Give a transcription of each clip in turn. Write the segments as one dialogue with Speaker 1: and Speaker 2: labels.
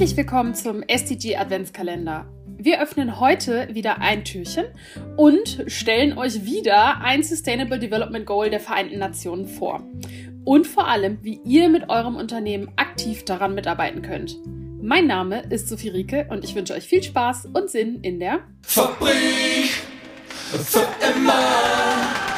Speaker 1: Herzlich willkommen zum SDG Adventskalender. Wir öffnen heute wieder ein Türchen und stellen euch wieder ein Sustainable Development Goal der Vereinten Nationen vor. Und vor allem, wie ihr mit eurem Unternehmen aktiv daran mitarbeiten könnt. Mein Name ist Sophie Rieke und ich wünsche euch viel Spaß und Sinn in der
Speaker 2: Fabrik für immer.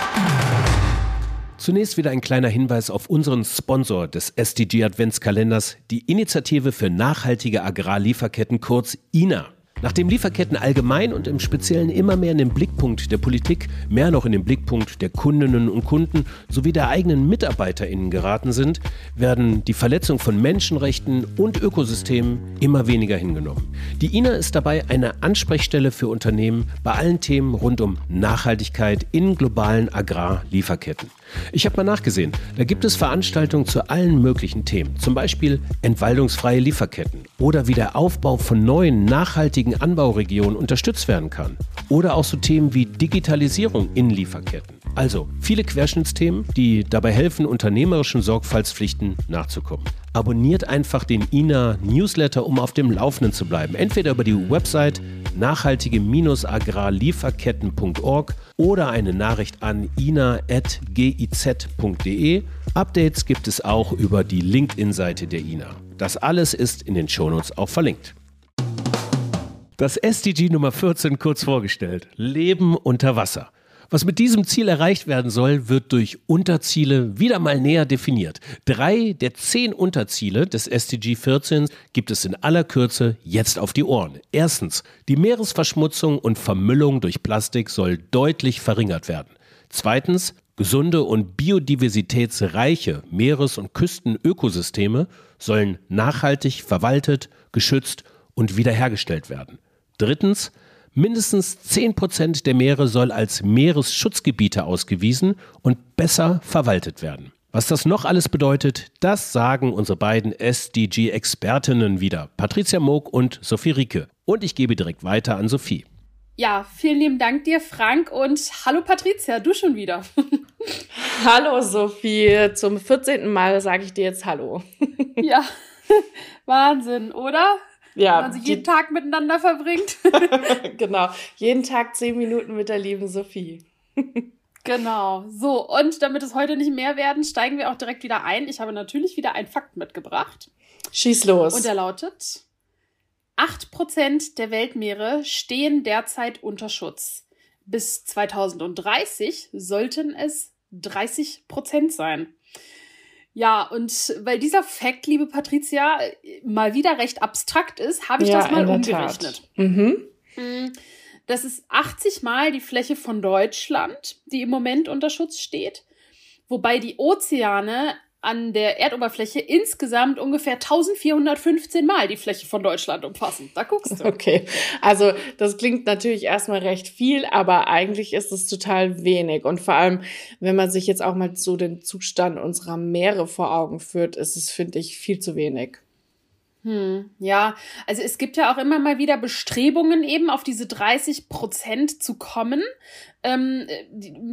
Speaker 3: Zunächst wieder ein kleiner Hinweis auf unseren Sponsor des SDG Adventskalenders, die Initiative für nachhaltige Agrarlieferketten kurz INA. Nachdem Lieferketten allgemein und im Speziellen immer mehr in den Blickpunkt der Politik, mehr noch in den Blickpunkt der Kundinnen und Kunden sowie der eigenen MitarbeiterInnen geraten sind, werden die Verletzung von Menschenrechten und Ökosystemen immer weniger hingenommen. Die INA ist dabei eine Ansprechstelle für Unternehmen bei allen Themen rund um Nachhaltigkeit in globalen Agrarlieferketten. Ich habe mal nachgesehen, da gibt es Veranstaltungen zu allen möglichen Themen, zum Beispiel entwaldungsfreie Lieferketten oder wie der Aufbau von neuen nachhaltigen Anbauregionen unterstützt werden kann oder auch so Themen wie Digitalisierung in Lieferketten. Also viele Querschnittsthemen, die dabei helfen, unternehmerischen Sorgfaltspflichten nachzukommen. Abonniert einfach den INA Newsletter, um auf dem Laufenden zu bleiben. Entweder über die Website nachhaltige-agrarlieferketten.org oder eine Nachricht an ina.giz.de. Updates gibt es auch über die LinkedIn-Seite der INA. Das alles ist in den Shownotes auch verlinkt. Das SDG Nummer 14 kurz vorgestellt. Leben unter Wasser. Was mit diesem Ziel erreicht werden soll, wird durch Unterziele wieder mal näher definiert. Drei der zehn Unterziele des SDG 14 gibt es in aller Kürze jetzt auf die Ohren. Erstens, die Meeresverschmutzung und Vermüllung durch Plastik soll deutlich verringert werden. Zweitens, gesunde und biodiversitätsreiche Meeres- und Küstenökosysteme sollen nachhaltig verwaltet, geschützt und wiederhergestellt werden. Drittens, Mindestens 10 Prozent der Meere soll als Meeresschutzgebiete ausgewiesen und besser verwaltet werden. Was das noch alles bedeutet, das sagen unsere beiden SDG-Expertinnen wieder, Patricia Moog und Sophie Rieke. Und ich gebe direkt weiter an Sophie.
Speaker 1: Ja, vielen lieben Dank dir, Frank. Und hallo Patricia, du schon wieder.
Speaker 4: hallo Sophie, zum 14. Mal sage ich dir jetzt Hallo.
Speaker 1: ja, Wahnsinn, oder? Ja, Wenn man sich jeden Tag miteinander verbringt.
Speaker 4: genau, jeden Tag zehn Minuten mit der lieben Sophie.
Speaker 1: Genau. So, und damit es heute nicht mehr werden, steigen wir auch direkt wieder ein. Ich habe natürlich wieder einen Fakt mitgebracht.
Speaker 4: Schieß los.
Speaker 1: Und der lautet: 8% der Weltmeere stehen derzeit unter Schutz. Bis 2030 sollten es 30% sein. Ja, und weil dieser Fakt, liebe Patricia, mal wieder recht abstrakt ist, habe ich ja, das mal umgerechnet. Mhm. Mm, das ist 80 Mal die Fläche von Deutschland, die im Moment unter Schutz steht, wobei die Ozeane an der Erdoberfläche insgesamt ungefähr 1415 Mal die Fläche von Deutschland umfassen. Da guckst du.
Speaker 4: Okay, also das klingt natürlich erstmal recht viel, aber eigentlich ist es total wenig. Und vor allem, wenn man sich jetzt auch mal so den Zustand unserer Meere vor Augen führt, ist es, finde ich, viel zu wenig.
Speaker 1: Hm, ja, also es gibt ja auch immer mal wieder Bestrebungen, eben auf diese 30 Prozent zu kommen ähm,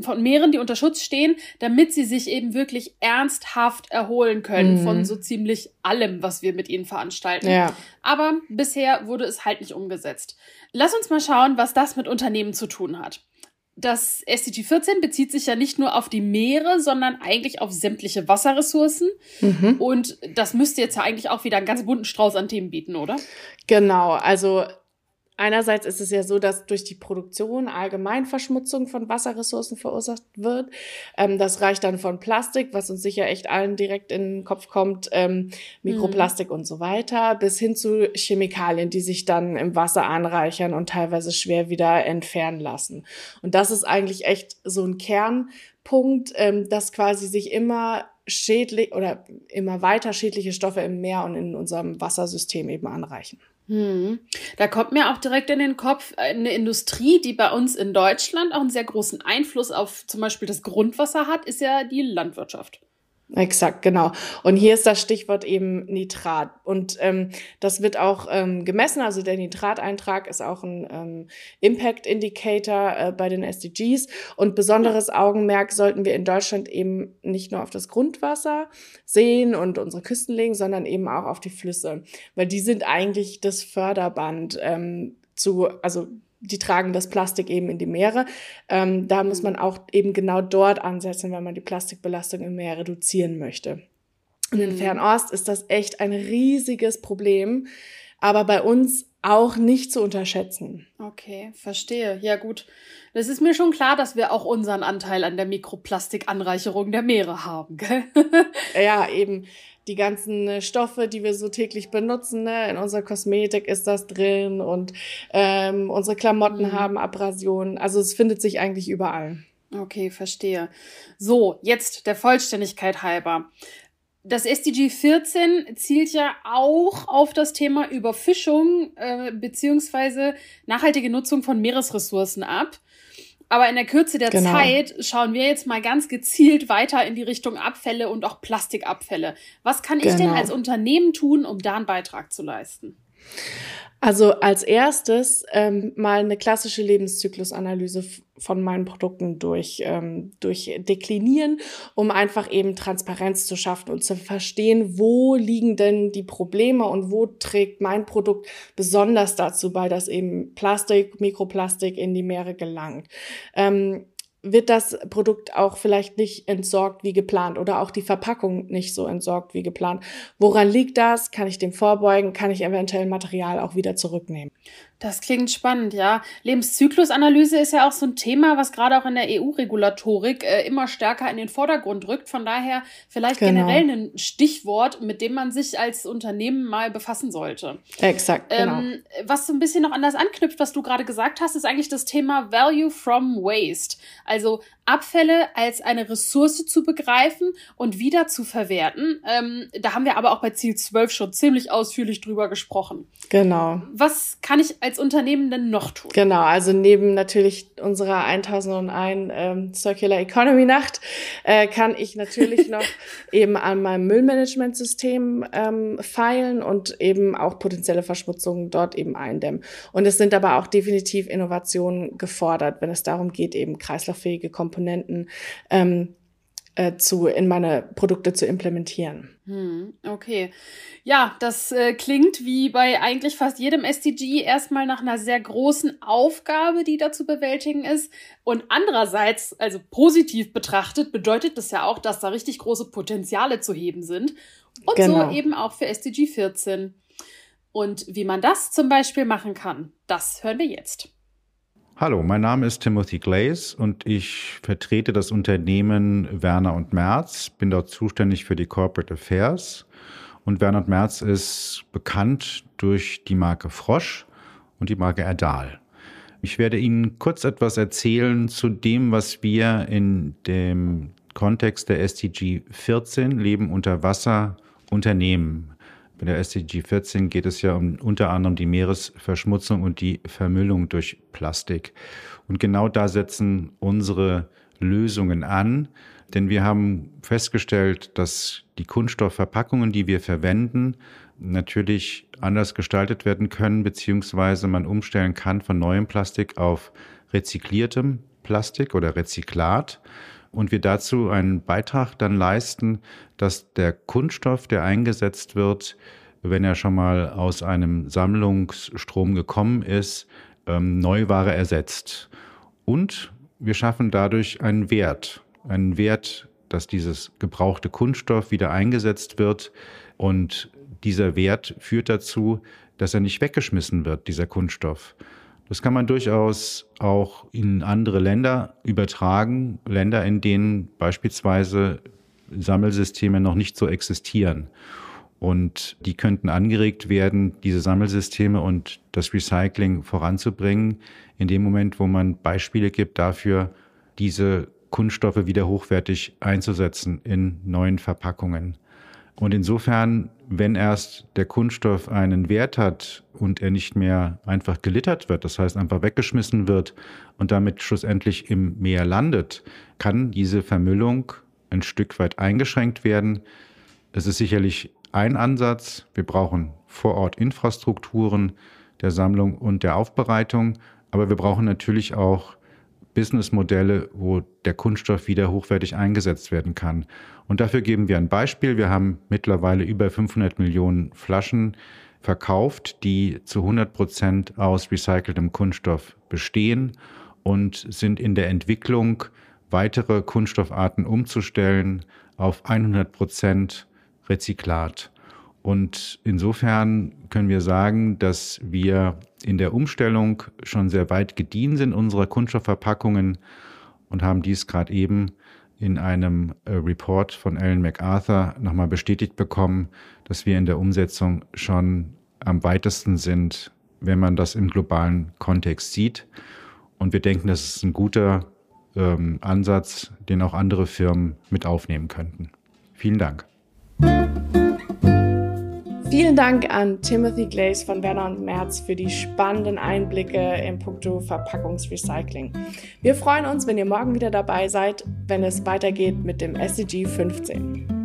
Speaker 1: von Meeren, die unter Schutz stehen, damit sie sich eben wirklich ernsthaft erholen können mhm. von so ziemlich allem, was wir mit ihnen veranstalten. Ja. Aber bisher wurde es halt nicht umgesetzt. Lass uns mal schauen, was das mit Unternehmen zu tun hat das SDG 14 bezieht sich ja nicht nur auf die Meere, sondern eigentlich auf sämtliche Wasserressourcen. Mhm. Und das müsste jetzt ja eigentlich auch wieder einen ganz bunten Strauß an Themen bieten, oder?
Speaker 4: Genau, also Einerseits ist es ja so, dass durch die Produktion allgemein Verschmutzung von Wasserressourcen verursacht wird. Ähm, das reicht dann von Plastik, was uns sicher echt allen direkt in den Kopf kommt, ähm, Mikroplastik mhm. und so weiter, bis hin zu Chemikalien, die sich dann im Wasser anreichern und teilweise schwer wieder entfernen lassen. Und das ist eigentlich echt so ein Kernpunkt, ähm, dass quasi sich immer schädlich oder immer weiter schädliche Stoffe im Meer und in unserem Wassersystem eben anreichen.
Speaker 1: Hm. Da kommt mir auch direkt in den Kopf eine Industrie, die bei uns in Deutschland auch einen sehr großen Einfluss auf zum Beispiel das Grundwasser hat, ist ja die Landwirtschaft.
Speaker 4: Exakt, genau. Und hier ist das Stichwort eben Nitrat. Und ähm, das wird auch ähm, gemessen. Also der Nitrateintrag ist auch ein ähm, Impact Indicator äh, bei den SDGs. Und besonderes Augenmerk sollten wir in Deutschland eben nicht nur auf das Grundwasser sehen und unsere Küsten legen, sondern eben auch auf die Flüsse. Weil die sind eigentlich das Förderband ähm, zu, also die tragen das Plastik eben in die Meere. Ähm, da muss man auch eben genau dort ansetzen, wenn man die Plastikbelastung im Meer reduzieren möchte. Und in mhm. Fernost ist das echt ein riesiges Problem, aber bei uns auch nicht zu unterschätzen.
Speaker 1: Okay, verstehe. Ja gut. Das ist mir schon klar, dass wir auch unseren Anteil an der Mikroplastikanreicherung der Meere haben. Gell?
Speaker 4: ja, eben die ganzen äh, Stoffe, die wir so täglich benutzen. Ne? In unserer Kosmetik ist das drin und ähm, unsere Klamotten mhm. haben Abrasionen. Also es findet sich eigentlich überall.
Speaker 1: Okay, verstehe. So, jetzt der Vollständigkeit halber. Das SDG 14 zielt ja auch auf das Thema Überfischung äh, beziehungsweise nachhaltige Nutzung von Meeresressourcen ab. Aber in der Kürze der genau. Zeit schauen wir jetzt mal ganz gezielt weiter in die Richtung Abfälle und auch Plastikabfälle. Was kann genau. ich denn genau. als Unternehmen tun, um da einen Beitrag zu leisten?
Speaker 4: Also als erstes ähm, mal eine klassische Lebenszyklusanalyse von meinen Produkten durch, ähm, durch deklinieren, um einfach eben Transparenz zu schaffen und zu verstehen, wo liegen denn die Probleme und wo trägt mein Produkt besonders dazu bei, dass eben Plastik, Mikroplastik in die Meere gelangt. Ähm, wird das Produkt auch vielleicht nicht entsorgt wie geplant oder auch die Verpackung nicht so entsorgt wie geplant. Woran liegt das? Kann ich dem vorbeugen? Kann ich eventuell Material auch wieder zurücknehmen?
Speaker 1: Das klingt spannend, ja. Lebenszyklusanalyse ist ja auch so ein Thema, was gerade auch in der EU-Regulatorik äh, immer stärker in den Vordergrund rückt. Von daher vielleicht genau. generell ein Stichwort, mit dem man sich als Unternehmen mal befassen sollte.
Speaker 4: Exakt, genau.
Speaker 1: Ähm, was so ein bisschen noch anders anknüpft, was du gerade gesagt hast, ist eigentlich das Thema Value from Waste. Also Abfälle als eine Ressource zu begreifen und wieder zu verwerten. Ähm, da haben wir aber auch bei Ziel 12 schon ziemlich ausführlich drüber gesprochen.
Speaker 4: Genau.
Speaker 1: Was kann ich als Unternehmen denn noch tun?
Speaker 4: Genau, also neben natürlich unserer 1001 ähm, Circular Economy Nacht äh, kann ich natürlich noch eben an meinem Müllmanagementsystem ähm, feilen und eben auch potenzielle Verschmutzungen dort eben eindämmen. Und es sind aber auch definitiv Innovationen gefordert, wenn es darum geht, eben kreislauffähige Komponenten Komponenten ähm, äh, zu, in meine Produkte zu implementieren.
Speaker 1: Hm, okay. Ja, das äh, klingt wie bei eigentlich fast jedem SDG erstmal nach einer sehr großen Aufgabe, die da zu bewältigen ist. Und andererseits, also positiv betrachtet, bedeutet das ja auch, dass da richtig große Potenziale zu heben sind. Und genau. so eben auch für SDG 14. Und wie man das zum Beispiel machen kann, das hören wir jetzt.
Speaker 5: Hallo, mein Name ist Timothy Glaze und ich vertrete das Unternehmen Werner und Merz, bin dort zuständig für die Corporate Affairs. Und Werner und Merz ist bekannt durch die Marke Frosch und die Marke Erdal. Ich werde Ihnen kurz etwas erzählen zu dem, was wir in dem Kontext der SDG 14 Leben unter Wasser unternehmen. Bei der SDG 14 geht es ja um unter anderem die Meeresverschmutzung und die Vermüllung durch Plastik. Und genau da setzen unsere Lösungen an, denn wir haben festgestellt, dass die Kunststoffverpackungen, die wir verwenden, natürlich anders gestaltet werden können, beziehungsweise man umstellen kann von neuem Plastik auf rezykliertem Plastik oder Rezyklat und wir dazu einen Beitrag dann leisten, dass der Kunststoff, der eingesetzt wird, wenn er schon mal aus einem Sammlungsstrom gekommen ist, ähm, Neuware ersetzt. Und wir schaffen dadurch einen Wert, einen Wert, dass dieses gebrauchte Kunststoff wieder eingesetzt wird und dieser Wert führt dazu, dass er nicht weggeschmissen wird, dieser Kunststoff, das kann man durchaus auch in andere Länder übertragen, Länder, in denen beispielsweise Sammelsysteme noch nicht so existieren. Und die könnten angeregt werden, diese Sammelsysteme und das Recycling voranzubringen, in dem Moment, wo man Beispiele gibt dafür, diese Kunststoffe wieder hochwertig einzusetzen in neuen Verpackungen. Und insofern, wenn erst der Kunststoff einen Wert hat und er nicht mehr einfach gelittert wird, das heißt einfach weggeschmissen wird und damit schlussendlich im Meer landet, kann diese Vermüllung ein Stück weit eingeschränkt werden. Es ist sicherlich ein Ansatz. Wir brauchen vor Ort Infrastrukturen der Sammlung und der Aufbereitung, aber wir brauchen natürlich auch Businessmodelle, wo der Kunststoff wieder hochwertig eingesetzt werden kann. Und dafür geben wir ein Beispiel. Wir haben mittlerweile über 500 Millionen Flaschen verkauft, die zu 100 Prozent aus recyceltem Kunststoff bestehen und sind in der Entwicklung, weitere Kunststoffarten umzustellen auf 100 Prozent Rezyklat. Und insofern können wir sagen, dass wir in der Umstellung schon sehr weit gediehen sind unserer Kunststoffverpackungen und haben dies gerade eben in einem äh, Report von Ellen MacArthur nochmal bestätigt bekommen, dass wir in der Umsetzung schon am weitesten sind, wenn man das im globalen Kontext sieht. Und wir denken, das ist ein guter ähm, Ansatz, den auch andere Firmen mit aufnehmen könnten. Vielen Dank.
Speaker 4: Vielen Dank an Timothy Glaze von Werner und Merz für die spannenden Einblicke im Punkto Verpackungsrecycling. Wir freuen uns, wenn ihr morgen wieder dabei seid, wenn es weitergeht mit dem SDG 15.